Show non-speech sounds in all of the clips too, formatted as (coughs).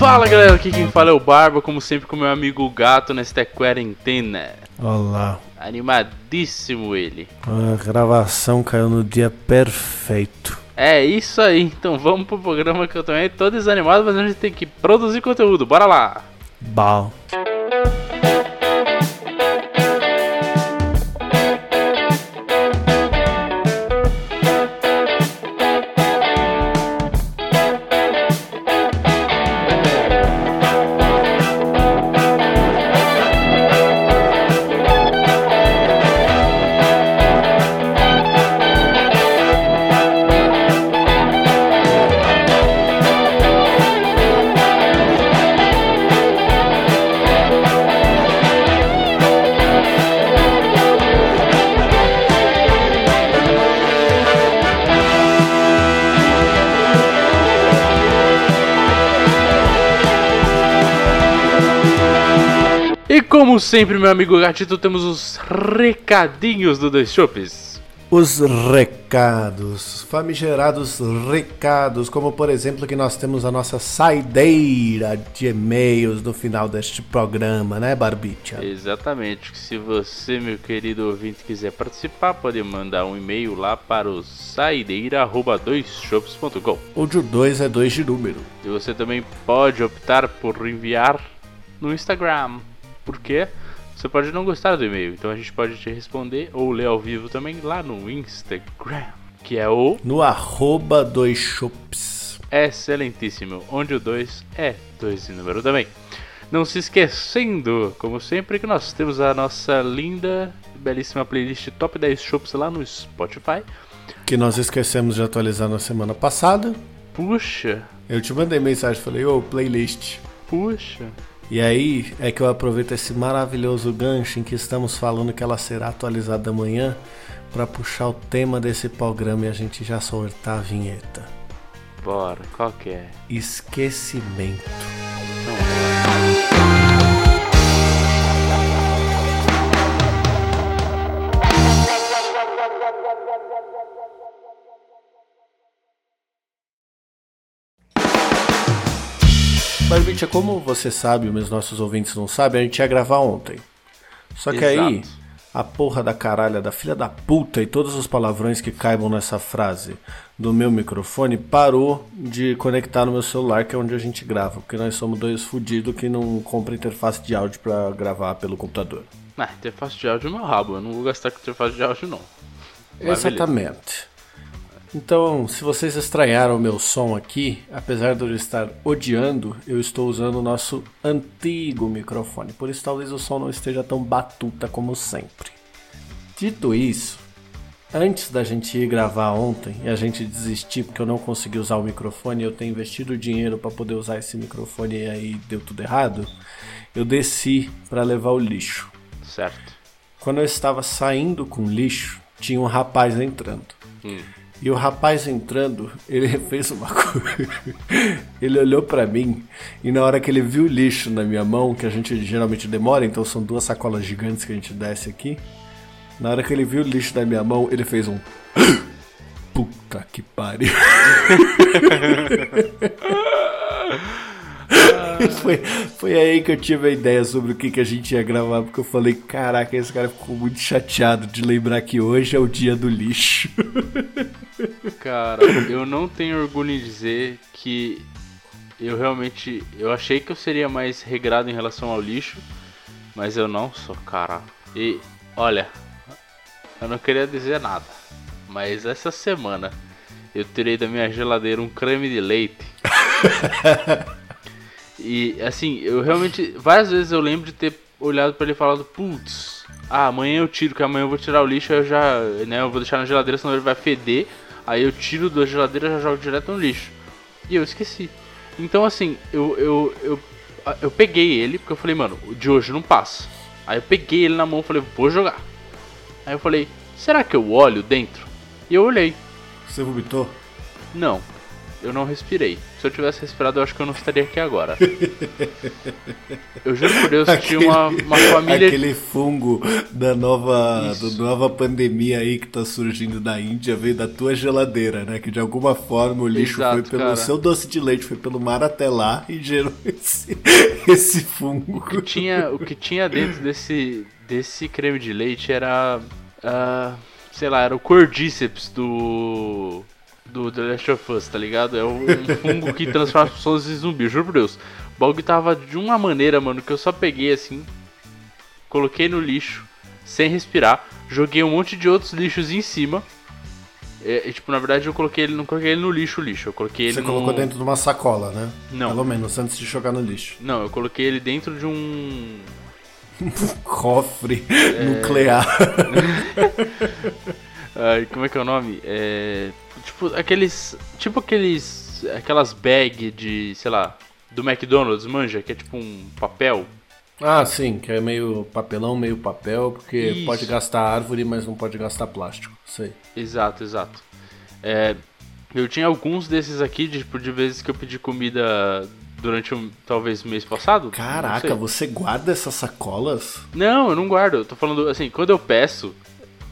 Fala galera, aqui quem fala é o Barba, como sempre com meu amigo Gato nesta quarentena. Olá. Animadíssimo ele. A gravação caiu no dia perfeito. É isso aí, então vamos pro programa que eu também tô desanimado, mas a gente tem que produzir conteúdo, bora lá! Bal. Como sempre, meu amigo Gatito, temos os recadinhos do Dois Chopes. Os recados, famigerados recados, como por exemplo que nós temos a nossa saideira de e-mails no final deste programa, né, Barbicha? Exatamente, se você, meu querido ouvinte, quiser participar, pode mandar um e-mail lá para o saideira.doisshops.com. O de 2 é 2 de número. E você também pode optar por enviar no Instagram. Por quê? Você pode não gostar do e-mail, então a gente pode te responder ou ler ao vivo também lá no Instagram, que é o No arroba dois chops. excelentíssimo, onde o 2 é 2 em número também. Não se esquecendo, como sempre, que nós temos a nossa linda e belíssima playlist Top 10 Shops lá no Spotify. Que nós esquecemos de atualizar na semana passada. Puxa, Eu te mandei mensagem, falei, ô, playlist. puxa. E aí é que eu aproveito esse maravilhoso gancho em que estamos falando que ela será atualizada amanhã para puxar o tema desse programa e a gente já soltar a vinheta. Bora, qual que é? Esquecimento. Barbicha, como você sabe, os nossos ouvintes não sabem, a gente ia gravar ontem. Só que aí, Exato. a porra da caralha, da filha da puta e todos os palavrões que caibam nessa frase do meu microfone parou de conectar no meu celular, que é onde a gente grava. Porque nós somos dois fudidos que não compram interface de áudio pra gravar pelo computador. Ah, interface de áudio é meu rabo, eu não vou gastar com interface de áudio não. Mas Exatamente. Então, se vocês estranharam o meu som aqui, apesar de eu estar odiando, eu estou usando o nosso antigo microfone. Por isso, talvez o som não esteja tão batuta como sempre. Dito isso, antes da gente ir gravar ontem e a gente desistir porque eu não consegui usar o microfone, eu tenho investido dinheiro para poder usar esse microfone e aí deu tudo errado, eu desci para levar o lixo. Certo. Quando eu estava saindo com lixo, tinha um rapaz entrando. E o rapaz entrando, ele (laughs) fez uma coisa. ele olhou pra mim e na hora que ele viu o lixo na minha mão, que a gente geralmente demora, então são duas sacolas gigantes que a gente desce aqui. Na hora que ele viu o lixo na minha mão, ele fez um. (laughs) Puta que pariu. (laughs) (laughs) foi, foi aí que eu tive a ideia sobre o que, que a gente ia gravar, porque eu falei, caraca, esse cara ficou muito chateado de lembrar que hoje é o dia do lixo. (laughs) Cara, eu não tenho orgulho em dizer que eu realmente. Eu achei que eu seria mais regrado em relação ao lixo, mas eu não sou, cara. E olha, eu não queria dizer nada, mas essa semana eu tirei da minha geladeira um creme de leite. (laughs) e assim, eu realmente. Várias vezes eu lembro de ter olhado pra ele e falado, putz, ah, amanhã eu tiro, que amanhã eu vou tirar o lixo, aí eu já. né, eu vou deixar na geladeira, senão ele vai feder. Aí eu tiro da geladeira e já jogo direto no lixo. E eu esqueci. Então assim, eu, eu, eu, eu peguei ele, porque eu falei, mano, o de hoje não passa. Aí eu peguei ele na mão e falei, vou jogar. Aí eu falei, será que eu olho dentro? E eu olhei. Você vomitou? Não. Eu não respirei. Se eu tivesse respirado, eu acho que eu não estaria aqui agora. (laughs) eu juro por Deus que Aquele- tinha uma, uma família. Aquele fungo da nova, da nova pandemia aí que tá surgindo da Índia veio da tua geladeira, né? Que de alguma forma o lixo Exato, foi pelo cara. seu doce de leite, foi pelo mar até lá e gerou (laughs) esse, esse fungo. que tinha, o que tinha dentro desse, desse creme de leite era. ah, sei lá, era o cordíceps do. Do The Last of Us, tá ligado? É um, um fungo que transforma as pessoas em zumbi, juro por Deus. O bagulho tava de uma maneira, mano, que eu só peguei assim, coloquei no lixo, sem respirar, joguei um monte de outros lixos em cima. É, e, tipo, na verdade eu coloquei ele, não coloquei ele no lixo, lixo, eu coloquei ele Você no... colocou dentro de uma sacola, né? Não. Pelo menos, antes de jogar no lixo. Não, eu coloquei ele dentro de um (laughs) Cofre É. nuclear. (laughs) Ai, como é que é o nome? É. Tipo, aqueles. Tipo aqueles. Aquelas bag de, sei lá, do McDonald's, manja, que é tipo um papel. Ah, sim, que é meio papelão, meio papel, porque Isso. pode gastar árvore, mas não pode gastar plástico. Sei. Exato, exato. É, eu tinha alguns desses aqui, de, tipo, de vezes que eu pedi comida durante um, talvez mês passado. Caraca, você guarda essas sacolas? Não, eu não guardo. Eu tô falando assim, quando eu peço.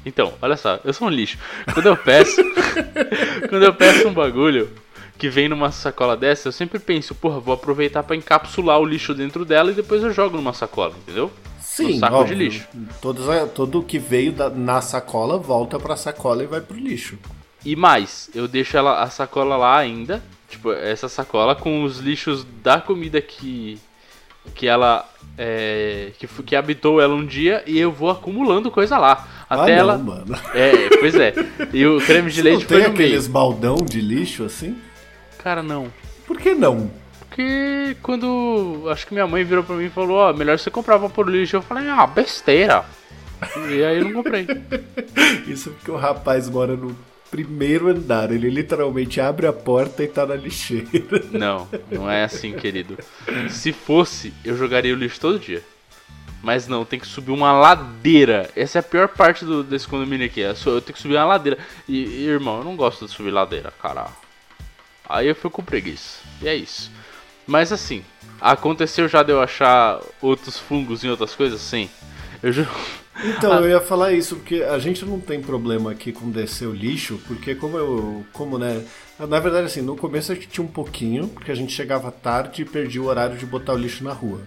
Então, olha só, eu sou um lixo. Quando eu peço. (laughs) quando eu peço um bagulho que vem numa sacola dessa, eu sempre penso, porra, vou aproveitar pra encapsular o lixo dentro dela e depois eu jogo numa sacola, entendeu? Sim, saco óbvio. de lixo. Todos, tudo que veio da- na sacola volta pra sacola e vai pro lixo. E mais, eu deixo ela, a sacola lá ainda. Tipo, essa sacola com os lixos da comida que. Que ela. É, que, que habitou ela um dia e eu vou acumulando coisa lá. Até ah, ela. não, mano. É, pois é. E o creme de Você leite não foi tem no meio. aqueles baldão de lixo assim? Cara, não. Por que não? Porque quando. Acho que minha mãe virou pra mim e falou: Ó, melhor você comprar por lixo. Eu falei: Ah, besteira. E aí eu não comprei. (laughs) Isso porque o rapaz mora no primeiro andar. Ele literalmente abre a porta e tá na lixeira. (laughs) Não, não é assim, querido. Se fosse, eu jogaria o lixo todo dia. Mas não, tem que subir uma ladeira. Essa é a pior parte do, desse condomínio aqui. é Eu tenho que subir uma ladeira. E, e, irmão, eu não gosto de subir ladeira, cara. Aí eu fico com preguiça. E é isso. Mas assim, aconteceu já de eu achar outros fungos em outras coisas? Sim. Eu juro. (laughs) Então, eu ia falar isso, porque a gente não tem problema aqui com descer o lixo, porque como eu. Como, né? Na verdade, assim, no começo a gente tinha um pouquinho, porque a gente chegava tarde e perdia o horário de botar o lixo na rua.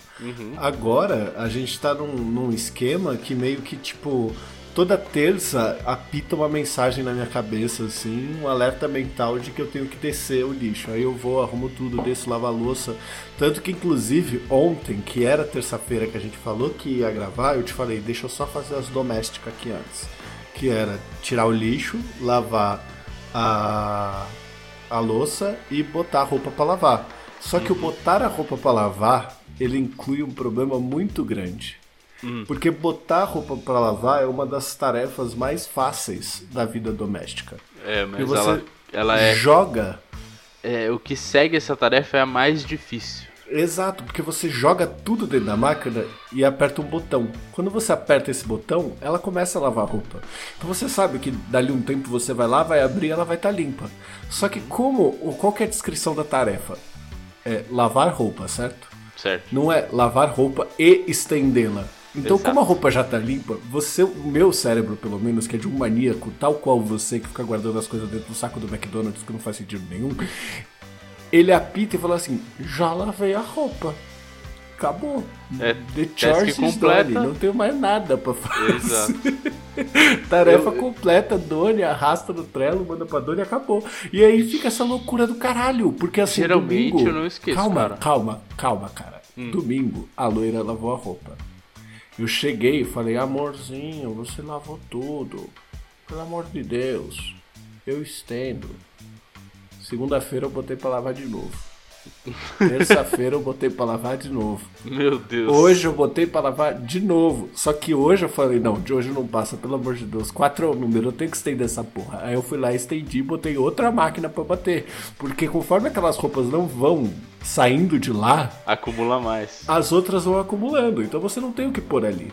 Agora, a gente tá num, num esquema que meio que, tipo, toda terça apita uma mensagem na minha cabeça, assim, um alerta mental de que eu tenho que descer o lixo. Aí eu vou, arrumo tudo, desço, lavo a louça. Tanto que, inclusive, ontem, que era terça-feira que a gente falou que ia gravar, eu te falei, deixa eu só fazer as domésticas aqui antes. Que era tirar o lixo, lavar a, a louça e botar a roupa pra lavar. Só que o botar a roupa pra lavar, ele inclui um problema muito grande. Porque botar roupa pra lavar é uma das tarefas mais fáceis da vida doméstica. É, mas você ela, ela é, joga é. O que segue essa tarefa é a mais difícil. Exato, porque você joga tudo dentro da máquina e aperta um botão. Quando você aperta esse botão, ela começa a lavar a roupa. Então você sabe que dali um tempo você vai lá, vai abrir, ela vai estar limpa. Só que como, qual que é a descrição da tarefa? É lavar roupa, certo? Certo. Não é lavar roupa e estendê-la. Então, Exato. como a roupa já tá limpa, você, o meu cérebro, pelo menos, que é de um maníaco, tal qual você, que fica guardando as coisas dentro do saco do McDonald's, que não faz sentido nenhum, ele apita e fala assim: já lavei a roupa. Acabou. É, The is completa. done. Não tenho mais nada pra fazer. Exato. (laughs) Tarefa Eu- completa, Doni, arrasta no trelo, manda pra Doni e acabou. E aí fica essa loucura do caralho, porque assim, Geralmente domingo... eu não esqueço, Calma, cara. Hum. calma, calma, cara. Domingo, a loira lavou a roupa. Eu cheguei e falei, amorzinho, você lavou tudo. Pelo amor de Deus, eu estendo. Segunda-feira eu botei pra lavar de novo. Terça-feira eu botei pra lavar de novo. Meu Deus. Hoje eu botei pra lavar de novo. Só que hoje eu falei, não, de hoje não passa, pelo amor de Deus. Quatro é o número, eu tenho que estender essa porra. Aí eu fui lá, estendi e botei outra máquina pra bater. Porque conforme aquelas roupas não vão saindo de lá, Acumula mais. as outras vão acumulando. Então você não tem o que pôr ali.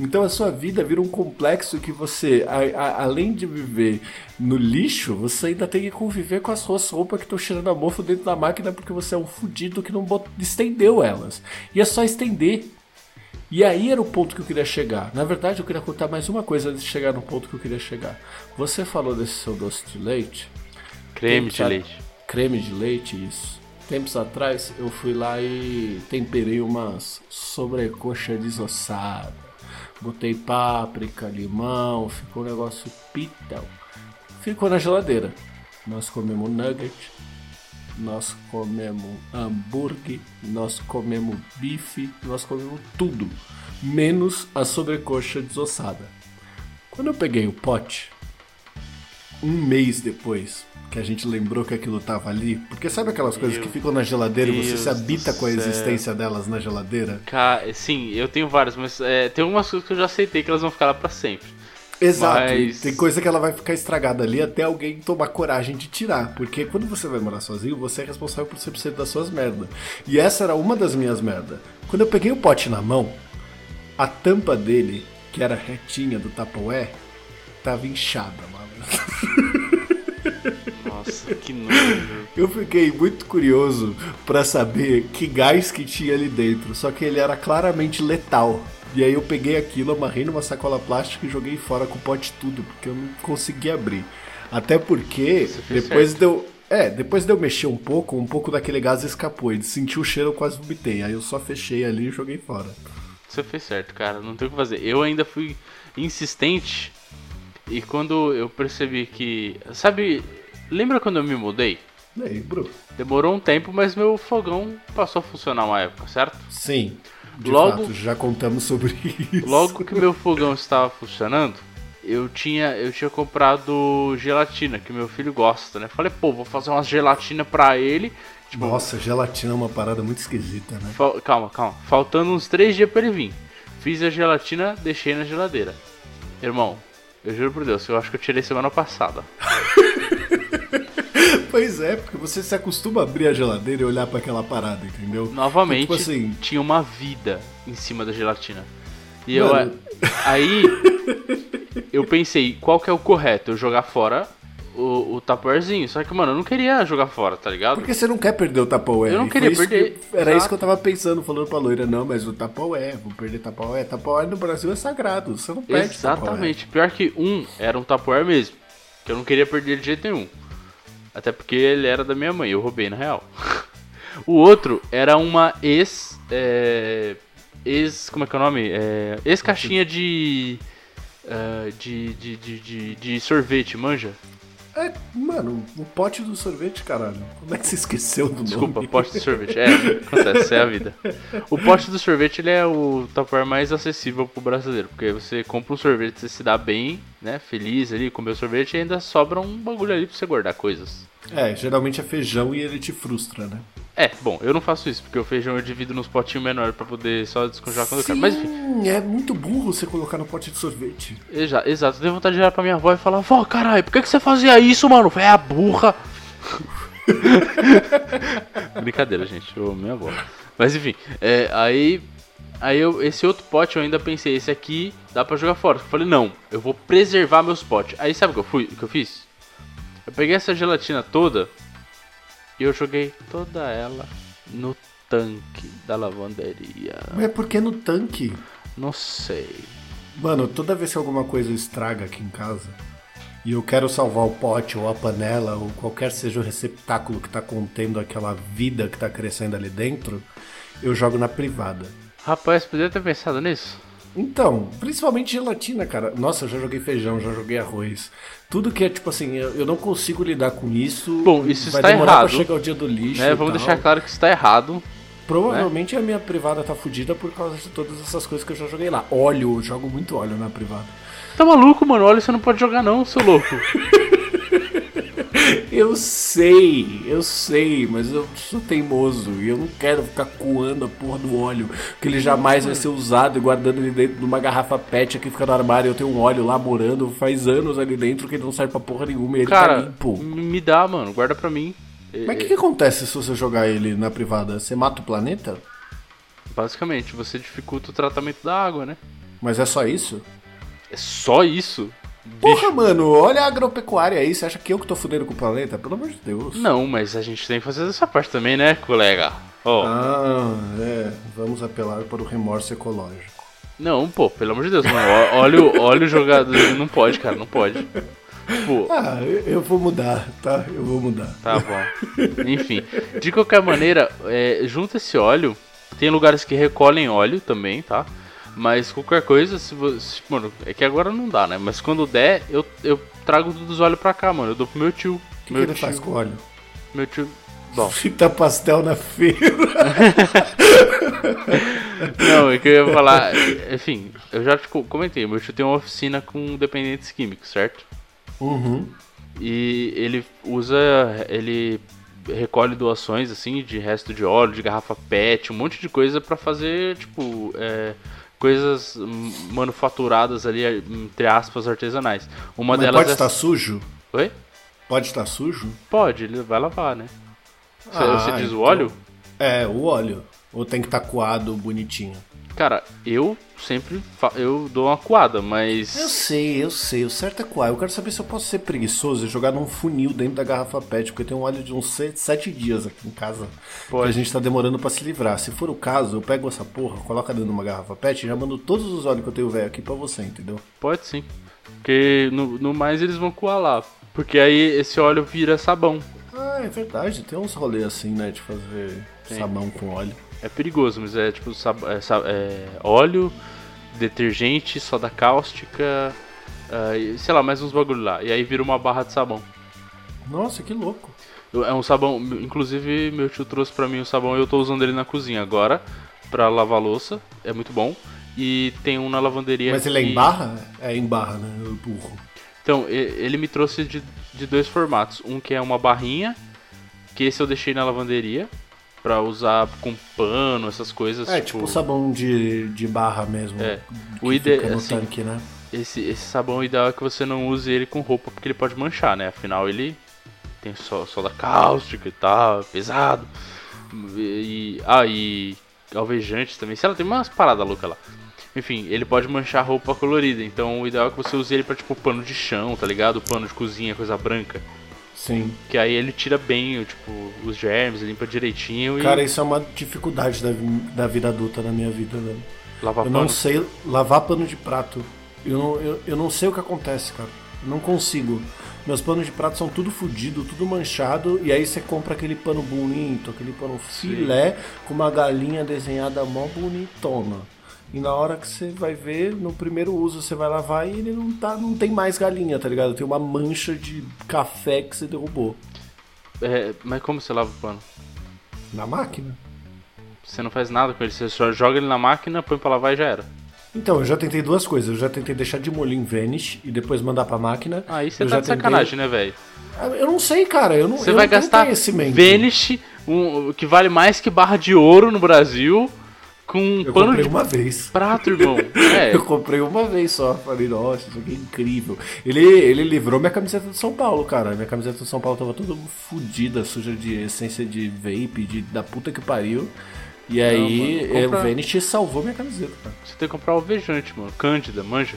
Então a sua vida vira um complexo que você, a, a, além de viver no lixo, você ainda tem que conviver com as suas roupas que estão cheirando a mofo dentro da máquina porque você é um fudido que não bot... estendeu elas. E é só estender. E aí era o ponto que eu queria chegar. Na verdade, eu queria contar mais uma coisa antes de chegar no ponto que eu queria chegar. Você falou desse seu doce de leite? Creme de leite. Creme de leite, isso. Tempos atrás eu fui lá e temperei umas sobrecoxa desossada. Botei páprica, limão, ficou um negócio pitão. Ficou na geladeira. Nós comemos nugget, nós comemos hambúrguer, nós comemos bife, nós comemos tudo, menos a sobrecoxa desossada. Quando eu peguei o pote, um mês depois, que a gente lembrou que aquilo tava ali, porque sabe aquelas coisas que ficam na geladeira e você se habita com a existência delas na geladeira? Cara, sim, eu tenho várias, mas é, tem algumas coisas que eu já aceitei que elas vão ficar lá pra sempre. Exato. Mas... Tem coisa que ela vai ficar estragada ali até alguém tomar coragem de tirar. Porque quando você vai morar sozinho, você é responsável por 100% das suas merdas. E essa era uma das minhas merdas. Quando eu peguei o pote na mão, a tampa dele, que era retinha do Tupperware, tava inchada. Nossa, que nojo. Eu fiquei muito curioso para saber que gás que tinha ali dentro, só que ele era claramente letal. E aí eu peguei aquilo, amarrei numa sacola plástica e joguei fora com o pote tudo, porque eu não conseguia abrir. Até porque depois deu, é, depois de eu mexer um pouco, um pouco daquele gás escapou. Ele sentiu o cheiro, eu quase vomitei. Aí eu só fechei ali e joguei fora. Você fez certo, cara. Não tem o que fazer. Eu ainda fui insistente. E quando eu percebi que. Sabe, lembra quando eu me mudei? Lembro. Demorou um tempo, mas meu fogão passou a funcionar uma época, certo? Sim. De logo, fato, já contamos sobre isso. Logo que meu fogão estava funcionando, eu tinha, eu tinha comprado gelatina, que meu filho gosta, né? Falei, pô, vou fazer umas gelatina pra ele. Tipo, Nossa, gelatina é uma parada muito esquisita, né? Calma, calma. Faltando uns três dias pra ele vir. Fiz a gelatina, deixei na geladeira. Irmão, eu juro por Deus, eu acho que eu tirei semana passada. (laughs) Pois é, porque você se acostuma a abrir a geladeira e olhar para aquela parada, entendeu? Novamente, tipo assim, tinha uma vida em cima da gelatina. E Mano... eu aí eu pensei, qual que é o correto? Eu jogar fora o, o Tupperwarezinho. Só que, mano, eu não queria jogar fora, tá ligado? Porque você não quer perder o Tupperware. Eu não queria perder. Que, era Exato. isso que eu tava pensando, falando pra loira. Não, mas o Tupperware, vou perder Tupperware. Tupperware no Brasil é sagrado, você não perde Exatamente. Pior que um era um Tupperware mesmo. Que eu não queria perder de jeito nenhum. Até porque ele era da minha mãe, eu roubei na real. (laughs) o outro era uma ex. É, ex. Como é que é o nome? É, ex caixinha de, uh, de, de, de, de, de sorvete, manja? É, mano, o pote do sorvete, caralho. Como é que você esqueceu do Desculpa, nome? pote do sorvete. É, acontece, é a vida. O pote do sorvete, ele é o Tupperware mais acessível pro brasileiro. Porque você compra um sorvete, você se dá bem, né, feliz ali, comer o sorvete e ainda sobra um bagulho ali pra você guardar coisas. É, geralmente é feijão e ele te frustra, né? É, bom, eu não faço isso, porque o feijão eu divido nos potinhos menores para poder só descongelar quando Sim, eu quero. Mas enfim. é muito burro você colocar no pote de sorvete. Exato, exato. Eu dei vontade de olhar pra minha avó e falar, vó, caralho, por que, que você fazia isso, mano? É a burra. (laughs) Brincadeira, gente, eu minha avó. Mas enfim, é, aí. Aí eu, esse outro pote eu ainda pensei, esse aqui dá pra jogar fora. Eu falei, não, eu vou preservar meus potes. Aí sabe o que eu fui, o que eu fiz? Eu peguei essa gelatina toda e eu joguei toda ela no tanque da lavanderia. Mas por que no tanque? Não sei. Mano, toda vez que alguma coisa estraga aqui em casa e eu quero salvar o pote ou a panela ou qualquer seja o receptáculo que tá contendo aquela vida que tá crescendo ali dentro, eu jogo na privada. Rapaz, podia ter pensado nisso? Então, principalmente gelatina, cara. Nossa, eu já joguei feijão, já joguei arroz. Tudo que é tipo assim, eu, eu não consigo lidar com isso. Bom, isso vai está demorar errado. Pra chegar o dia do lixo. É, vamos deixar claro que está errado. Provavelmente né? a minha privada tá fodida por causa de todas essas coisas que eu já joguei lá. Óleo, eu jogo muito óleo na privada. Tá maluco, mano? Óleo você não pode jogar não, seu louco. (laughs) Eu sei, eu sei, mas eu sou teimoso e eu não quero ficar coando a porra do óleo, que ele jamais vai ser usado e guardando ele dentro de uma garrafa pet aqui fica no armário. Eu tenho um óleo lá morando faz anos ali dentro que ele não serve pra porra nenhuma e ele tá Cara, tá limpo. Me dá, mano, guarda pra mim. Mas o que, que acontece se você jogar ele na privada? Você mata o planeta? Basicamente, você dificulta o tratamento da água, né? Mas é só isso? É só isso? Porra, mano, olha a agropecuária aí. Você acha que eu que tô fudendo com o planeta? Pelo amor de Deus. Não, mas a gente tem que fazer essa parte também, né, colega? Ó. Ah, é. Vamos apelar para o remorso ecológico. Não, pô, pelo amor de Deus, mano. Olha, o- olha o jogador. Não pode, cara, não pode. Pô, Ah, eu, eu vou mudar, tá? Eu vou mudar. tá bom. Enfim, de qualquer maneira, é, junta esse óleo. Tem lugares que recolhem óleo também, tá? Mas qualquer coisa, se você. Mano, é que agora não dá, né? Mas quando der, eu, eu trago todos os óleos pra cá, mano. Eu dou pro meu tio. O que, que meu ele tio, faz com óleo? Meu tio. Bom, (laughs) Frita pastel na feira. (laughs) não, é que eu ia falar. Enfim, eu já te co- comentei. Meu tio tem uma oficina com dependentes químicos, certo? Uhum. E ele usa. Ele recolhe doações, assim, de resto de óleo, de garrafa PET, um monte de coisa pra fazer, tipo. é, coisas manufaturadas ali, entre aspas, artesanais. Uma Mas delas pode é. estar sujo? Oi? Pode estar sujo? Pode, ele vai lavar, né? Você, Ah, você diz o então- óleo? É, o óleo. Ou tem que estar coado bonitinho? Cara, eu sempre eu dou uma coada, Eu mas. sei, eu sei. O certo é coar. Eu quero saber se eu posso ser preguiçoso e jogar num funil dentro da garrafa PET, porque tem um óleo de uns se- sete dias aqui em casa. Pode. Que a gente tá demorando pra se livrar. Se for o caso, eu pego essa porra, coloco dentro de uma garrafa PET e já mando todos os óleos que eu tenho velho aqui pra você, entendeu? Pode sim. Porque no, no mais eles vão coar lá. Porque aí esse óleo vira sabão. Ah, é verdade. Tem uns rolês assim, né? De fazer Tem. sabão com óleo. É perigoso, mas é tipo é, é, óleo, detergente, soda cáustica, e, sei lá, mais uns bagulho lá. E aí vira uma barra de sabão. Nossa, que louco. É um sabão, inclusive meu tio trouxe pra mim o sabão e eu tô usando ele na cozinha agora pra lavar louça. É muito bom. E tem um na lavanderia. Mas ele é em barra? É em barra, né? Eu burro. Então, ele me trouxe de, de dois formatos. Um que é uma barrinha, que esse eu deixei na lavanderia pra usar com pano, essas coisas. É, tipo sabão de, de barra mesmo. É. O ide- fica no assim, tanque, né? Esse, esse sabão ideal é que você não use ele com roupa, porque ele pode manchar, né? Afinal, ele tem só soda cáustica e tal, é pesado. E, ah, e alvejantes também. Sei lá, tem umas paradas loucas lá. Enfim, ele pode manchar roupa colorida. Então, o ideal é que você use ele pra, tipo, pano de chão, tá ligado? Pano de cozinha, coisa branca. Sim. Que aí ele tira bem, tipo, os germes, limpa direitinho e Cara, isso é uma dificuldade da, da vida adulta na minha vida, velho. lava Eu pano. não sei lavar pano de prato. Eu não, eu, eu não sei o que acontece, cara. Eu não consigo. Meus panos de prato são tudo fudido, tudo manchado, e aí você compra aquele pano bonito, aquele pano filé, com uma galinha desenhada mó bonitona. E na hora que você vai ver, no primeiro uso você vai lavar e ele não, tá, não tem mais galinha, tá ligado? Tem uma mancha de café que você derrubou. É, mas como você lava o pano? Na máquina. Você não faz nada com ele, você só joga ele na máquina, põe pra lavar e já era. Então, eu já tentei duas coisas. Eu já tentei deixar de molho em Vanish e depois mandar pra máquina. Aí você Eu tá já de tentei- sacanagem, né, velho? Eu não sei, cara. Eu não, Você eu vai não gastar. Vanish, um, que vale mais que barra de ouro no Brasil, com um Eu pano comprei de uma vez. prato, (laughs) irmão. É, Eu comprei uma vez só. Falei, nossa, isso aqui é incrível. Ele, ele livrou minha camiseta do São Paulo, cara. Minha camiseta do São Paulo tava toda fodida, suja de essência de vape, de, da puta que pariu. E aí, mano, compra- o Vanish salvou minha camiseta, cara. você tem que comprar alvejante, mano. Cândida, manja.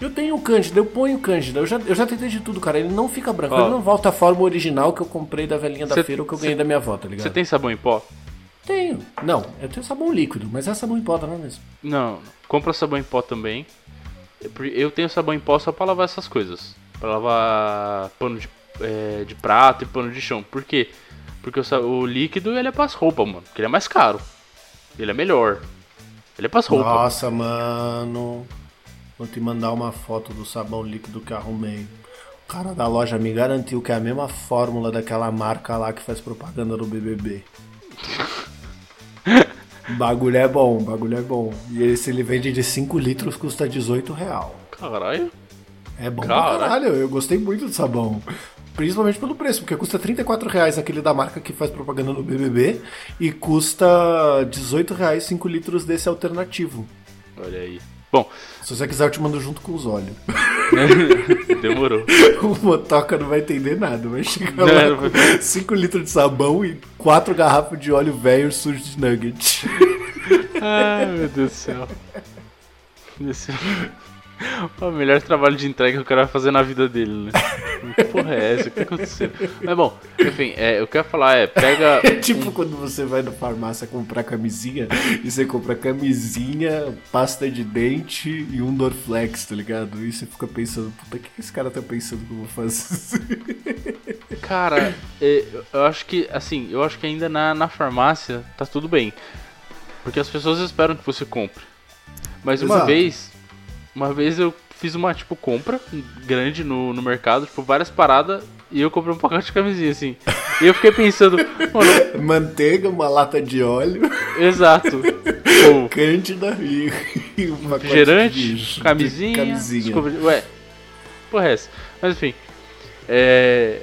Eu tenho o Cândida, eu ponho o Cândida. Eu já, eu já tentei de tudo, cara. Ele não fica branco. Ó. Ele não volta à forma original que eu comprei da velhinha da Cê- feira ou que eu cê- ganhei da minha avó, tá ligado? Você tem sabão em pó? Tenho. Não, eu tenho sabão líquido, mas é sabão em pó, não é mesmo? Não, compra sabão em pó também. Eu tenho sabão em pó só pra lavar essas coisas. Pra lavar pano de, é, de prato e pano de chão. Por quê? Porque o, o líquido ele é pras roupas, mano. Porque ele é mais caro. Ele é melhor. Ele é pras roupas. Nossa, mano. Vou te mandar uma foto do sabão líquido que arrumei. O cara da loja me garantiu que é a mesma fórmula daquela marca lá que faz propaganda no BBB. (laughs) bagulho é bom, bagulho é bom. E esse ele vende de 5 litros, custa 18 real. Caralho. É bom Cara. pra caralho, eu gostei muito do sabão. Principalmente pelo preço, porque custa 34 reais aquele da marca que faz propaganda no BBB e custa 18 reais 5 litros desse alternativo. Olha aí. Bom, Se você quiser, eu te mando junto com os óleos. (laughs) demorou. (laughs) o motoca não vai entender nada, vai chegar Não, lá não com 5 litros de sabão e 4 garrafas de óleo velho sujo de nugget. Ai, meu Deus do céu. Esse... (laughs) O melhor trabalho de entrega que o cara vai fazer na vida dele, né? Que porra é essa? O que aconteceu? Mas bom, enfim, é, eu quero falar é, pega. (laughs) É tipo quando você vai na farmácia comprar camisinha e você compra camisinha, pasta de dente e um Dorflex, tá ligado? E você fica pensando, puta, o que esse cara tá pensando que eu vou fazer? (laughs) Cara, é, eu acho que, assim, eu acho que ainda na, na farmácia tá tudo bem. Porque as pessoas esperam que você compre. Mas uma Exato. vez, uma vez eu fiz uma, tipo, compra grande no, no mercado, tipo, várias paradas, e eu comprei um pacote de camisinha, assim. E eu fiquei pensando, mano, (laughs) Manteiga, uma lata de óleo, exato. Tipo, cândida e, e um de refrigerante, camisinha, camisinha. escova de- Ué, porra é essa? Mas enfim, é,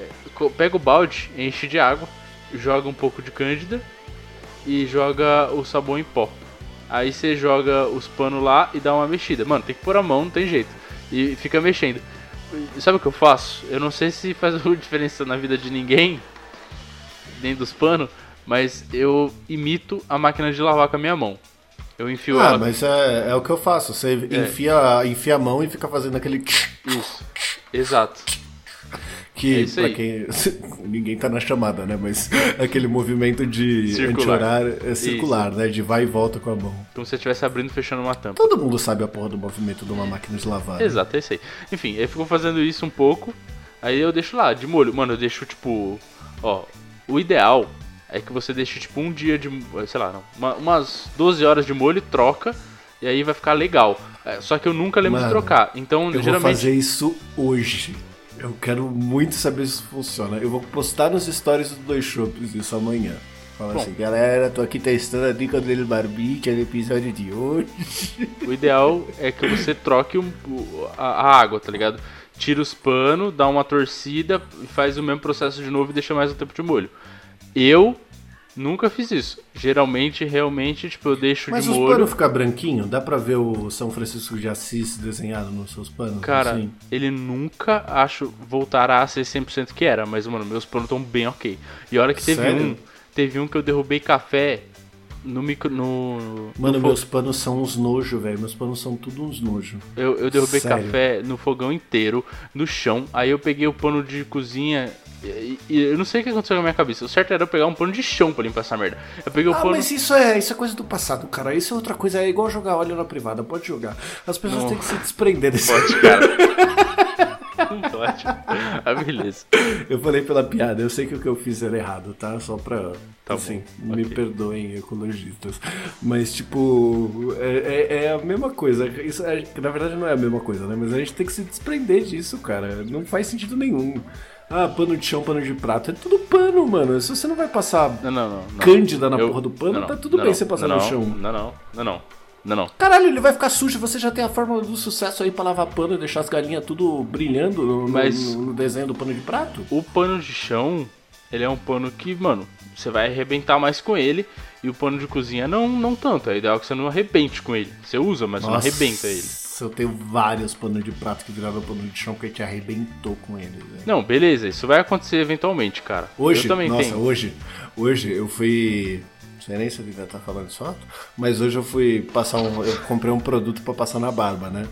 pega o balde, enche de água, joga um pouco de cândida e joga o sabão em pó. Aí você joga os panos lá e dá uma mexida. Mano, tem que pôr a mão, não tem jeito. E fica mexendo. Sabe o que eu faço? Eu não sei se faz alguma (laughs) diferença na vida de ninguém, nem dos panos, mas eu imito a máquina de lavar com a minha mão. Eu enfio Ah, ela. mas é, é o que eu faço. Você É. enfia, enfia a mão e fica fazendo aquele. Isso. Exato. Que, É isso pra quem. (laughs) Ninguém tá na chamada, né? Mas aquele movimento de anti-horário é circular, né? De vai e volta com a mão. Como se você estivesse abrindo e fechando uma tampa. Todo mundo sabe a porra do movimento de uma máquina de lavar. né? Exato, é isso aí. Enfim, ele ficou fazendo isso um pouco. Aí eu deixo lá, de molho. Mano, eu deixo tipo. Ó, o ideal é que você deixe tipo um dia de. Sei lá, não. uma- umas 12 horas de molho e troca. E aí vai ficar legal. É, só que eu nunca lembro de Mano, trocar. Então, Eu vou geralmente. fazer isso hoje. Eu quero muito saber se funciona. Eu vou postar nos stories do Dois Shoppers isso amanhã. Fala Bom. assim, galera, tô aqui testando a dica do Barbite no episódio de hoje. O ideal é que você troque um- a, a água, tá ligado? Tira os panos, dá uma torcida, faz o mesmo processo de novo e deixa mais um tempo de molho. Eu nunca fiz isso. Geralmente, realmente, tipo, eu deixo Mas de os molho. panos ficam branquinhos? Dá pra ver o São Francisco de Assis desenhado nos seus panos? Cara, Assim? ele nunca, acho, voltará a ser 100% que era. Mas, mano, meus panos estão bem ok. E a hora que teve Sério? um, teve um que eu derrubei café no micro... No, Mano, no fo- meus panos são uns nojo, velho. Meus panos são tudo uns nojo. Eu, eu derrubei Sério? café no fogão inteiro, no chão. Aí eu peguei o pano de cozinha e, e eu não sei o que aconteceu na minha cabeça. O certo era eu pegar um pano de chão pra limpar essa merda. Eu peguei o Ah, pano. mas isso é, isso é coisa do passado, cara. Isso é outra coisa. É igual jogar óleo na privada. Pode jogar. As pessoas Não. têm que se desprender desse. Pode, (laughs) cara. (laughs) Pode. Ah, beleza. Eu falei pela piada. Eu sei que o que eu fiz era errado, tá? Só pra. Tá assim, bom, me ok. perdoem, ecologistas. Mas, tipo, é, é- é a mesma coisa. Isso, é- na verdade, não é a mesma coisa, né? Mas a gente tem que se desprender disso, cara. Não faz sentido nenhum. Ah, pano de chão, pano de prato. É tudo pano, mano. Se você não vai passar Não, não, não. Cândida na Eu- porra do pano, tá tudo bem você passar no chão. Não, não, não, não. Não, não. Caralho, ele vai ficar sujo, você já tem a fórmula do sucesso aí pra lavar pano e deixar as galinhas tudo brilhando no, Mas- no, no desenho do pano de prato? O pano de chão, ele é um pano que, mano, você vai arrebentar mais com ele. E o pano de cozinha não, não tanto. É ideal que você não arrebente com ele. Você usa, mas você não arrebenta ele. Eu tenho vários panos de prato que viraram pano de chão que a gente arrebentou com eles. velho. Não, beleza, isso vai acontecer eventualmente, cara. Hoje, eu também nossa, tenho. hoje, hoje eu fui. Não sei nem se eu devia estar falando isso alto, mas hoje eu fui passar um. Eu comprei um produto pra passar na barba, né?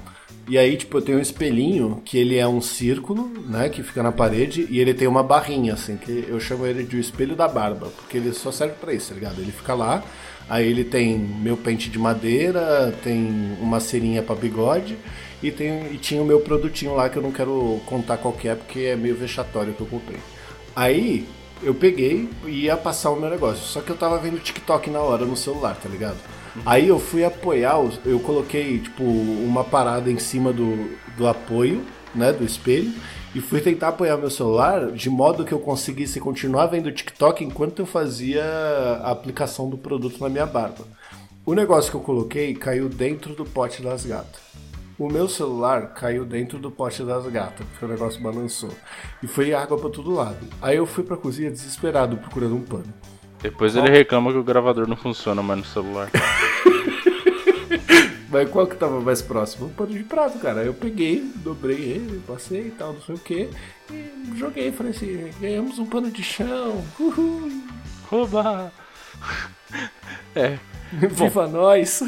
E aí, tipo, eu tenho um espelhinho que ele é um círculo, né? Que fica na parede e ele tem uma barrinha, assim, que eu chamo ele de o espelho da barba, porque ele só serve pra isso, tá ligado? Ele fica lá, aí ele tem meu pente de madeira, tem uma cerinha pra bigode e, tem, e tinha o meu produtinho lá que eu não quero contar qual que é, porque é meio vexatório que eu comprei. Aí eu peguei e ia passar o meu negócio. Só que eu tava vendo TikTok na hora no celular, tá ligado? Aí eu fui apoiar, eu coloquei tipo uma parada em cima do, do apoio, né, do espelho, e fui tentar apoiar meu celular de modo que eu conseguisse continuar vendo TikTok enquanto eu fazia a aplicação do produto na minha barba. O negócio que eu coloquei caiu dentro do pote das gatas. O meu celular caiu dentro do pote das gatas, porque o negócio balançou. E foi água pra todo lado. Aí eu fui pra cozinha desesperado procurando um pano. Depois ele reclama que o gravador não funciona mais no celular. (laughs) Mas qual que tava mais próximo? Um pano de prato, cara. Aí eu peguei, dobrei ele, passei e tal, não sei o que. E joguei, falei assim, ganhamos um pano de chão. Uhul. Rouba! É. Viva nós!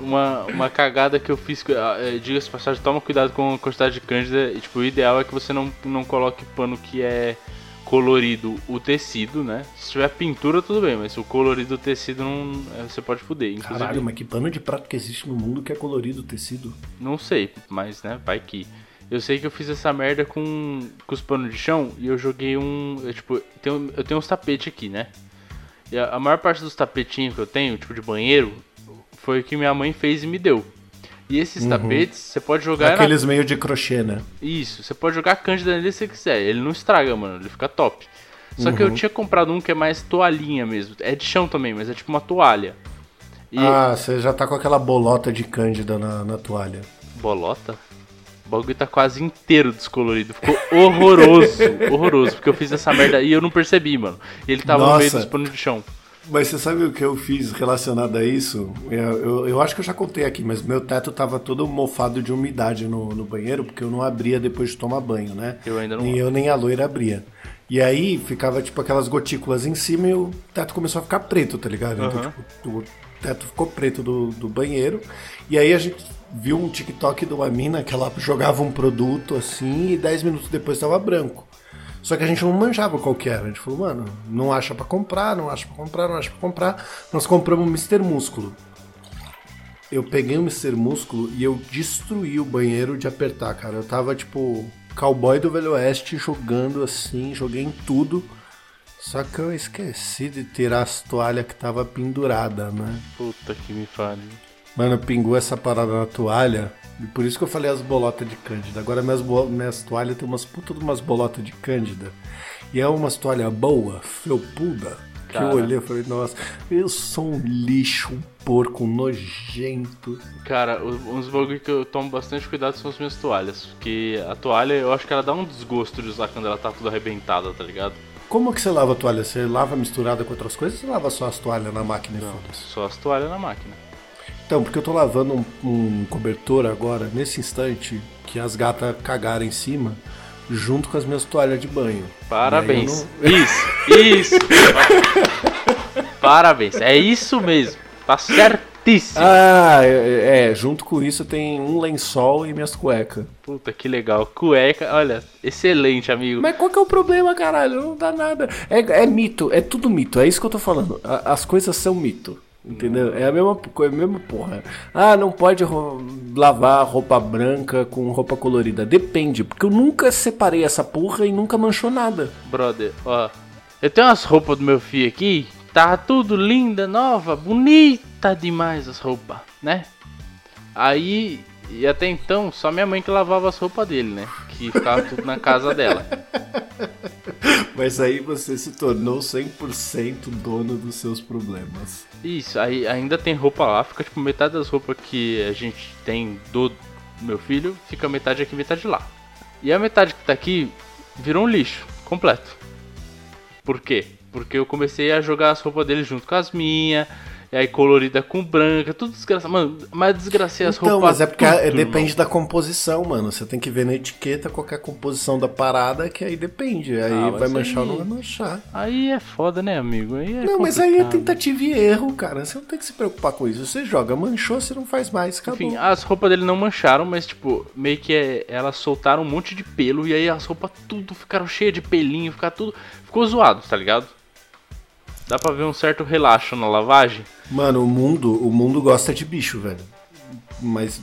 uma, uma cagada que eu fiz, é, diga-se passagem, toma cuidado com a quantidade de cândida. E, tipo, o ideal é que você não, não coloque pano que é colorido o tecido, né? Se tiver pintura, tudo bem, mas se o colorido do tecido não. É, você pode fuder. Inclusive, Caralho, mas que pano de prato que existe no mundo que é colorido o tecido? Não sei, mas né, vai que. Eu sei que eu fiz essa merda com, com os panos de chão e eu joguei um. Eu, tipo, tenho, eu tenho uns tapetes aqui, né? E a, a maior parte dos tapetinhos que eu tenho, tipo de banheiro, foi o que minha mãe fez e me deu. E esses uhum. tapetes, você pode jogar. Aqueles na... meio de crochê, né? Isso, você pode jogar Cândida nele se você quiser. Ele não estraga, mano, ele fica top. Só uhum. que eu uhum. tinha comprado um que é mais toalhinha mesmo. É de chão também, mas é tipo uma toalha. E... Ah, você já tá com aquela bolota de Cândida na, na toalha. Bolota? O bagulho tá quase inteiro descolorido. Ficou horroroso, (laughs) horroroso. Porque eu fiz essa merda e eu não percebi, mano. E ele tava Nossa. no meio panos de chão. Mas você sabe o que eu fiz relacionado a isso? Eu, eu, eu, acho que eu já contei aqui, mas meu teto tava todo mofado de umidade no, no banheiro, porque eu não abria depois de tomar banho, né? Eu ainda não. Nem eu nem a loira abria. E aí ficava tipo aquelas gotículas em cima e o teto começou a ficar preto, tá ligado? Então, uhum. tipo, o teto ficou preto do, do banheiro. E aí a gente viu um TikTok de uma mina que ela jogava um produto assim e 10 minutos depois estava branco. Só que a gente não manjava qual que era. A gente falou, mano, não acha para comprar, não acha para comprar, não acha para comprar. Nós compramos o Mr. Músculo. Eu peguei o Mr. Músculo e eu destruí o banheiro de apertar, cara. Eu tava tipo cowboy do Velho Oeste jogando assim, joguei em tudo. Só que eu esqueci de tirar as toalhas que tava pendurada, né? Puta que me fale. Mano, pingou essa parada na toalha. E por isso que eu falei as bolotas de Cândida. Agora minhas, minhas toalhas tem umas putas de umas bolotas de Cândida. E é uma toalha boa, felpuda. Que Cara. eu olhei e falei, nossa, eu sou um lixo, um porco nojento. Cara, uns bagulho que eu tomo bastante cuidado são as minhas toalhas. Porque a toalha, eu acho que ela dá um desgosto de usar quando ela tá tudo arrebentada, tá ligado? Como que você lava a toalha? Você lava misturada com outras coisas ou você lava só as toalhas na máquina? Não, só as toalhas na máquina. Então, porque eu tô lavando um, um cobertor agora, nesse instante, que as gatas cagaram em cima, junto com as minhas toalhas de banho. Parabéns. Não... (laughs) Isso, isso. Parabéns. É isso mesmo. Tá certíssimo. Ah, é, é, junto com isso tem um lençol e minhas cuecas. Puta que legal. Cueca, olha, excelente, amigo. Mas qual que é o problema, caralho? Não dá nada. É, é mito, é tudo mito. É isso que eu tô falando. As coisas são mito. Entendeu? É a mesma coisa, é a mesma porra. Ah, não pode lavar roupa branca com roupa colorida. Depende, porque eu nunca separei essa porra e nunca manchou nada. Brother, ó. Eu tenho umas roupas do meu filho aqui, tá tudo linda, nova, bonita demais as roupas, né? Aí, e até então, só minha mãe que lavava as roupas dele, né? Que ficava tudo na casa dela. (laughs) Mas aí você se tornou 100% dono dos seus problemas. Isso, aí ainda tem roupa lá, fica tipo metade das roupas que a gente tem do meu filho, fica metade aqui, metade lá. E a metade que tá aqui virou um lixo completo. Por quê? Porque eu comecei a jogar as roupas dele junto com as minhas, e aí colorida com branca, tudo desgraçado. Mano, mas desgracei as então, roupas. Mas é porque tudo, é, depende da composição, mano. Você tem que ver na etiqueta qual é a composição da parada, que aí depende. Aí ah, vai manchar aí... ou não vai manchar. Aí é foda, né, amigo? Aí é não, complicado. mas aí é tentativa e erro, cara. Você não tem que se preocupar com isso. Você joga, manchou, você não faz mais, acabou. Enfim, as roupas dele não mancharam, mas, tipo, meio que é, elas soltaram um monte de pelo e aí as roupas tudo ficaram cheias de pelinho, ficar tudo. Ficou zoado, tá ligado? Dá pra ver um certo relaxo na lavagem. Mano, o mundo, o mundo gosta de bicho, velho. Mas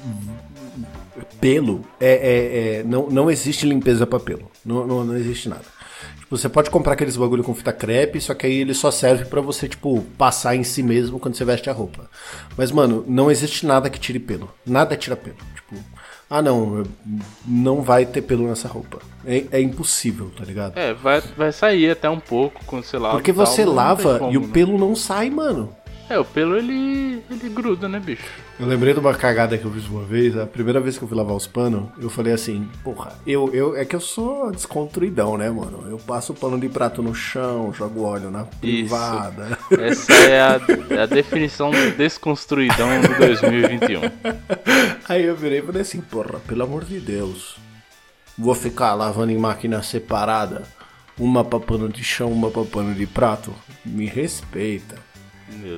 pelo é, é, é não, não existe limpeza para pelo. Não, não, não existe nada. Tipo, você pode comprar aqueles bagulho com fita crepe, só que aí ele só serve para você, tipo, passar em si mesmo quando você veste a roupa. Mas, mano, não existe nada que tire pelo. Nada tira pelo. Tipo, ah não, não vai ter pelo nessa roupa. É, é impossível, tá ligado? É, vai, vai sair até um pouco quando você lava. Porque você tal, lava como, e o né? pelo não sai, mano. É, o pelo ele, ele gruda, né, bicho? Eu lembrei de uma cagada que eu fiz uma vez, a primeira vez que eu fui lavar os panos, eu falei assim, porra, eu, eu é que eu sou desconstruidão, né, mano? Eu passo o pano de prato no chão, jogo óleo na privada. Isso. Essa é a, é a definição do desconstruidão do 2021. (laughs) Aí eu virei e falei assim, porra, pelo amor de Deus, vou ficar lavando em máquina separada, uma pra pano de chão, uma pra pano de prato? Me respeita.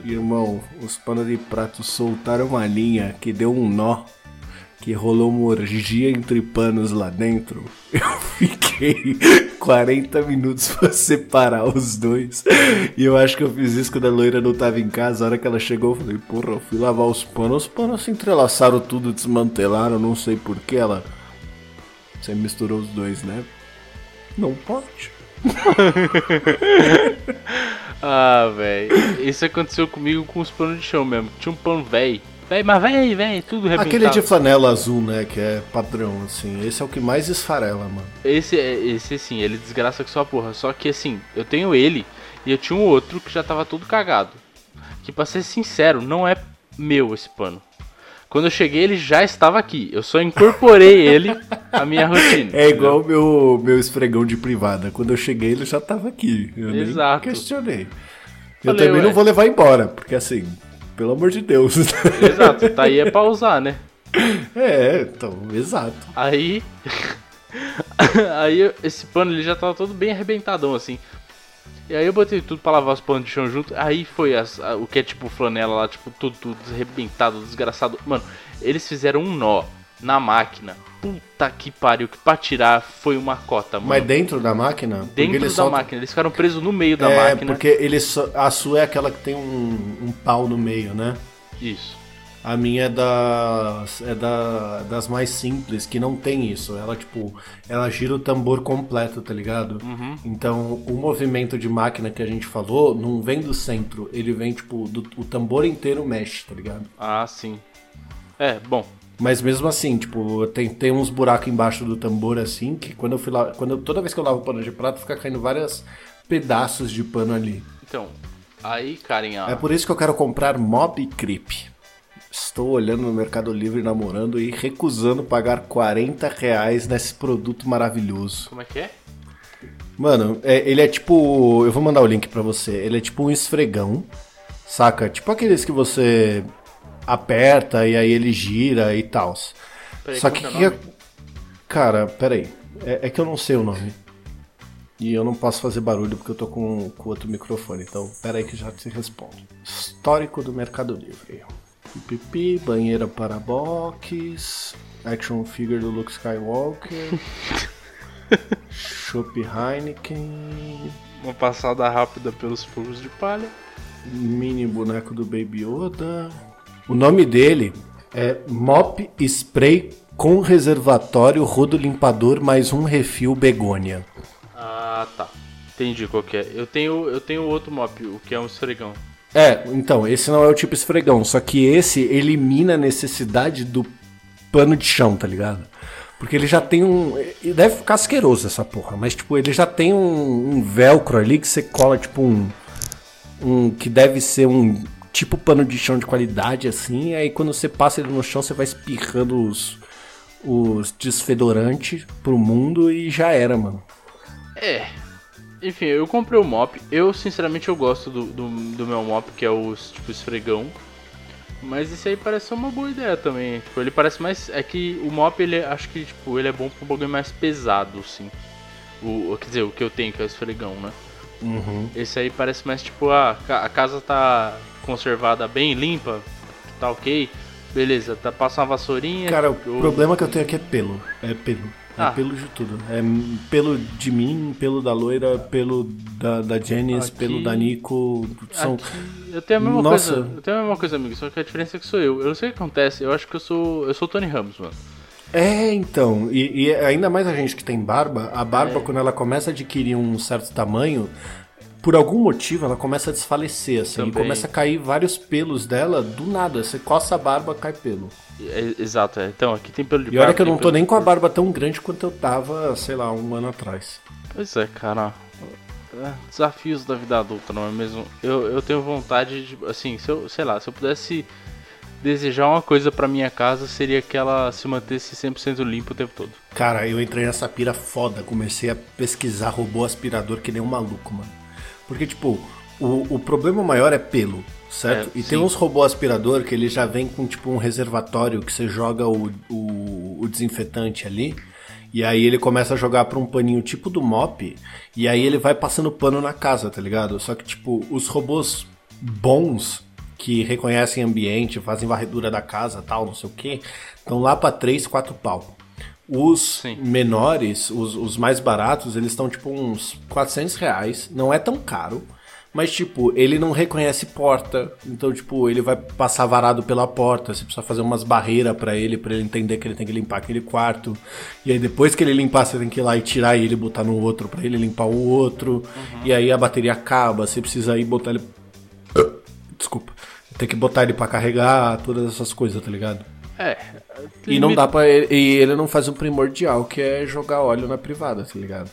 Irmão, os panos de prato soltaram uma linha que deu um nó. Que rolou uma orgia entre panos lá dentro. (laughs) Eu fiquei 40 minutos pra separar os dois. E eu acho que eu fiz isso quando a loira não tava em casa. A hora que ela chegou, eu falei, porra, eu fui lavar os panos. Os panos se entrelaçaram tudo, desmantelaram, não sei porquê. Ela. Você misturou os dois, né? Não pode. (laughs) Ah, velho. Isso aconteceu comigo com os panos de chão mesmo. Tinha um pano velho. Velho, mas velho, velho, tudo rebentado. Aquele de flanela azul, né? Que é padrão, assim. Esse é o que mais esfarela, mano. Esse, é- esse sim, ele desgraça com sua porra. Só que assim, eu tenho ele e eu tinha um outro que já tava todo cagado. Que pra ser sincero, não é meu esse pano. Quando eu cheguei, ele já estava aqui. Eu só incorporei ele à minha rotina. É igual o meu, meu esfregão de privada. Quando eu cheguei, ele já tava aqui. Eu Exato. nem questionei. Eu Falei, também ué. não vou levar embora, porque assim, pelo amor de Deus. Exato, (laughs) tá aí é pra usar, né? é, então, exato. Aí. (laughs) aí esse pano ele já tava todo bem arrebentadão assim. E aí eu botei tudo pra lavar os panos de chão junto. Aí foi as- a- o que é tipo flanela lá, tipo, tudo, tudo arrebentado, desgraçado. Mano, eles fizeram um nó na máquina. Puta que pariu, que pra tirar foi uma cota, mano. Mas dentro da máquina? porque Dentro da máquina, eles ficaram presos no meio da é, máquina. porque ele só- a sua é aquela que tem um, um pau no meio, né? Isso. A minha é das é da, das mais simples, que não tem isso. Ela, tipo, ela gira o tambor completo, tá ligado? Uhum. Então, o movimento de máquina que a gente falou não vem do centro, ele vem, tipo, do, o tambor inteiro mexe, tá ligado? Ah, sim. É, bom. Mas mesmo assim, tipo, tem, tem uns buracos embaixo do tambor assim, que quando eu fui lá. Quando eu- toda vez que eu lavo pano de prato, fica caindo vários pedaços de pano ali. Então, aí, carinha. É por isso que eu quero comprar Mob Creep. Estou olhando no Mercado Livre, namorando e recusando pagar 40 reais nesse produto maravilhoso. Como é que é? Mano, é- ele é tipo. Eu vou mandar o link pra você. Ele é tipo um esfregão, saca? Tipo aqueles que você aperta e aí ele gira e tal. Só que. que é Cara, peraí. É, é que eu não sei o nome. E eu não posso fazer barulho porque eu tô com com outro microfone. Então, peraí que já te respondo. Histórico do Mercado Livre. Pipipi, banheira para box. Action figure do Luke Skywalker. (laughs) Chopp Heineken. Uma passada rápida pelos fogos de palha. Mini boneco do Baby Yoda. O nome dele é Mop Spray com reservatório rodo limpador mais um refil begônia. Ah, tá. Entendi qual que é. Eu tenho, eu tenho outro mop, o que é um esfregão. É, então, esse não é o tipo esfregão, só que esse elimina a necessidade do pano de chão, tá ligado? Porque ele já tem um. Deve ficar asqueroso essa porra, mas tipo, ele já tem um, um velcro ali que você cola, tipo, um. Um que deve ser um tipo pano de chão de qualidade, assim, aí quando você passa ele no chão, você vai espirrando os. Os desfedorantes pro mundo e já era, mano. É. Enfim, eu comprei o mop. Eu, sinceramente, eu gosto do, do, do meu mop, que é o tipo esfregão. Mas esse aí parece ser uma boa ideia também. Tipo, ele parece mais. É que o mop, ele acho que tipo, ele é bom pra um bagulho mais pesado, assim. O, quer dizer, o que eu tenho, que é o esfregão, né? Esse aí parece mais tipo, ah, ca- a casa tá conservada bem limpa, tá ok. Beleza, tá, passa uma vassourinha. Cara, o eu- problema que eu tenho aqui é pelo. É pelo. É Ah. pelo de tudo. É pelo de mim, pelo da loira, pelo da, da Janice, Aqui- pelo da Nico. São... Aqui, eu tenho a mesma Nossa. coisa. Eu tenho a mesma coisa, amigo. Só que a diferença é que sou eu. Eu não sei o que acontece. Eu acho que eu sou. Eu sou o Tony Ramos, mano. É, então. E, e ainda mais a gente que tem barba, a É. barba, quando ela começa a adquirir um certo tamanho, por algum motivo ela começa a desfalecer, assim. E Também. começa a cair vários pelos dela do nada. Você coça a barba, cai pelo. É, exato, é. Então, aqui tem pelo de E olha barba, que eu não tô nem com a barba tão grande quanto eu tava, sei lá, um ano atrás. Pois é, cara. É, Desafios da vida adulta, não é mesmo? Eu, eu tenho vontade de. Assim, se eu, sei lá, se eu pudesse desejar uma coisa pra minha casa, seria que ela se mantesse 100% limpa o tempo todo. Cara, eu entrei nessa pira foda, comecei a pesquisar robô aspirador que nem um maluco, mano. Porque, tipo, o, o problema maior é pelo, certo? É, e tem sim. uns robô aspirador que ele já vem com, tipo, um reservatório que você joga o, o, o desinfetante ali. E aí ele começa a jogar pra um paninho tipo do mop. E aí ele vai passando pano na casa, tá ligado? Só que, tipo, os robôs bons que reconhecem ambiente, fazem varredura da casa, tal, não sei o que, estão lá para 3, 4 pau. Os Sim. menores, os, os mais baratos, eles estão tipo uns 400 reais. Não é tão caro. Mas, tipo, ele não reconhece porta. Então, tipo, ele vai passar varado pela porta. Você precisa fazer umas barreiras pra ele, pra ele entender que ele tem que limpar aquele quarto. E aí, depois que ele limpar, você tem que ir lá e tirar ele e botar no outro pra ele limpar o outro. E aí a bateria acaba. Você precisa ir botar ele. (coughs) Desculpa. Tem que botar ele pra carregar, todas essas coisas, tá ligado? É. E não dá pra ele, e ele não faz o primordial, que é jogar óleo na privada, tá ligado?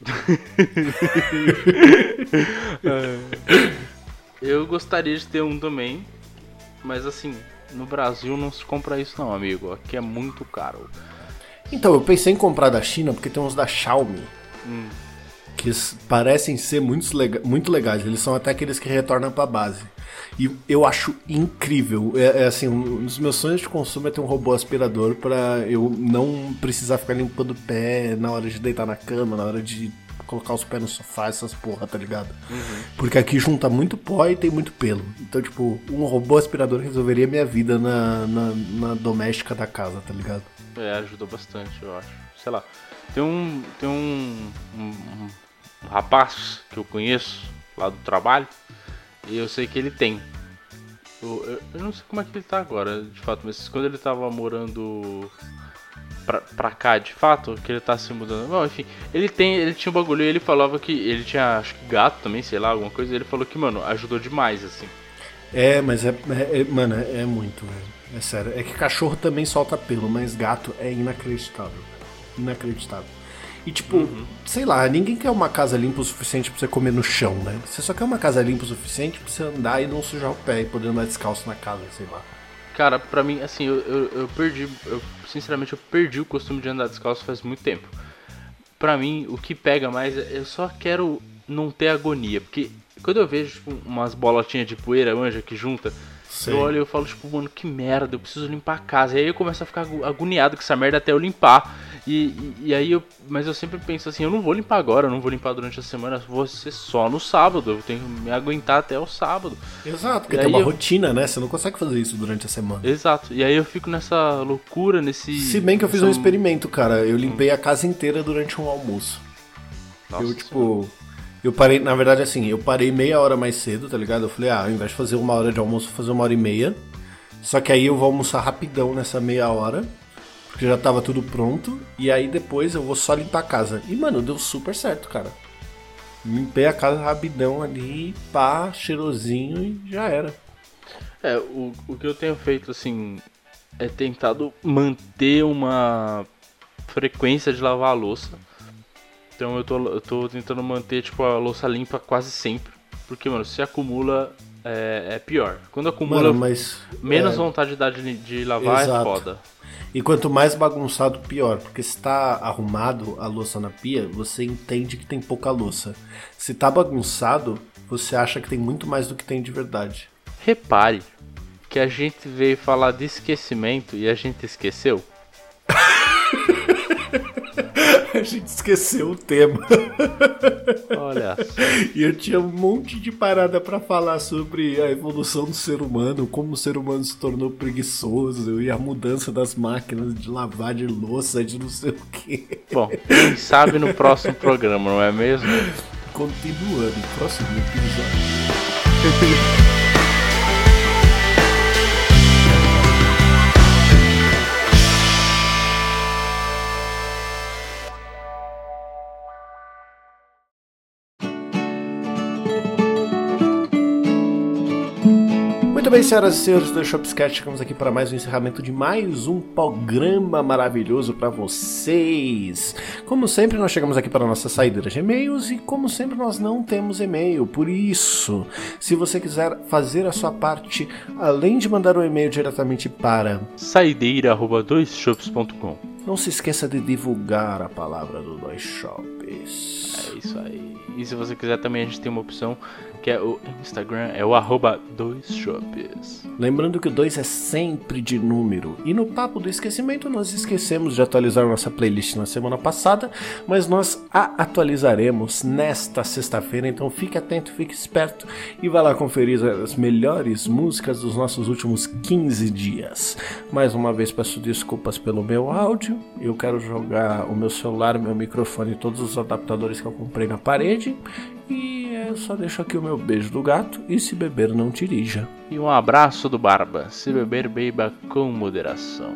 (laughs) Eu gostaria de ter um também, mas assim, no Brasil não se compra isso não, amigo. Aqui é muito caro. Então, eu pensei em comprar da China porque tem uns da Xiaomi. Que parecem ser muito, lega- muito legais. Eles são até aqueles que retornam pra base. E eu acho incrível. É, é assim, um dos meus sonhos de consumo é ter um robô aspirador pra eu não precisar ficar limpando o pé na hora de deitar na cama, na hora de colocar os pés no sofá, essas porra, tá ligado? Porque aqui junta muito pó e tem muito pelo. Então, tipo, um robô aspirador resolveria minha vida na, na, na doméstica da casa, tá ligado? É, ajuda bastante, eu acho. Sei lá. Tem um. Tem um, um, um rapaz que eu conheço lá do trabalho. E eu sei que ele tem. Eu, eu- eu não sei como é que ele tá agora, de fato, mas quando ele tava morando pra, pra cá, de fato, que ele tá se mudando. Bom, enfim, ele tem. Ele tinha um bagulho e ele falava que. Ele tinha, acho que gato também, sei lá, alguma coisa. E ele falou que, mano, ajudou demais, assim. É, mas é, é- é- mano, é, é muito, velho. É sério. É que cachorro também solta pelo, mas gato é inacreditável. Inacreditável. E tipo, sei lá, ninguém quer uma casa limpa o suficiente pra você comer no chão, né? Você só quer uma casa limpa o suficiente pra você andar e não sujar o pé e poder andar descalço na casa, sei lá. Cara, pra mim, assim, eu, eu, eu perdi, eu, sinceramente, eu perdi o costume de andar descalço faz muito tempo. Pra mim, o que pega mais é eu só quero não ter agonia, porque quando eu vejo tipo, umas bolotinhas de poeira, manja, que junta, Sei. eu olho e eu falo, tipo, mano, que merda, eu preciso limpar a casa. E aí eu começo a ficar agoniado com essa merda até eu limpar. E, e, aí eu. Mas eu sempre penso assim, eu não vou limpar agora, eu não vou limpar durante a semana, vou ser só no sábado. Eu tenho que me aguentar até o sábado. Exato, porque E tem uma eu- rotina, né? Você não consegue fazer isso durante a semana. Exato. E aí eu fico nessa loucura, nesse. Se bem que eu fiz um experimento, cara. Eu limpei a casa inteira durante um almoço. Nossa eu, tipo. Eu parei, na verdade, assim, eu parei meia hora mais cedo, tá ligado? Eu falei, ah, ao invés de fazer uma hora de almoço, vou fazer uma hora e meia. Só que aí eu vou almoçar rapidão nessa meia hora, porque já tava tudo pronto. E aí depois eu vou só limpar a casa. E, mano, deu super certo, cara. Limpei a casa rapidão ali, pá, cheirosinho e já era. É, o, o que eu tenho feito, assim, é tentado manter uma frequência de lavar a louça. Então eu tô, eu tô tentando manter, tipo, a louça limpa quase sempre. Porque, mano, se acumula, é, é pior. Quando acumula, Mano, mas. menos é, vontade de, de lavar Exato. é foda. E quanto mais bagunçado, pior. Porque se tá arrumado a louça na pia, você entende que tem pouca louça. Se tá bagunçado, você acha que tem muito mais do que tem de verdade. Repare que a gente veio falar de esquecimento e a gente esqueceu. (laughs) A gente esqueceu o tema. Olha. E eu tinha um monte de parada pra falar sobre a evolução do ser humano, como o ser humano se tornou preguiçoso e a mudança das máquinas de lavar de louça, de não sei o que. Bom, quem sabe no próximo programa, não é mesmo? Continuando, próximo episódio. (laughs) Muito bem, senhoras e senhores do Shopscast, chegamos aqui para mais um encerramento de mais um programa maravilhoso para vocês. Como sempre, nós chegamos aqui para a nossa saideira de e-mails e, como sempre, nós não temos e-mail. Por isso, se você quiser fazer a sua parte, além de mandar um e-mail diretamente para Saideira arroba doisshops.com não se esqueça de divulgar a palavra do Dois Shops. É isso aí. E se você quiser também, a gente tem uma opção que é o Instagram, é o arroba dois shops. Lembrando que o 2 é sempre de número. E no papo do esquecimento, nós esquecemos de atualizar nossa playlist na semana passada, mas nós a atualizaremos nesta sexta-feira. Então fique atento, fique esperto e vá lá conferir as melhores músicas dos nossos últimos 15 dias. Mais uma vez peço desculpas pelo meu áudio. Eu quero jogar o meu celular, meu microfone e todos os adaptadores que eu comprei na parede. E eu só deixo aqui o meu beijo do gato e se beber não dirija. E um abraço do Barba. Se beber, beba com moderação.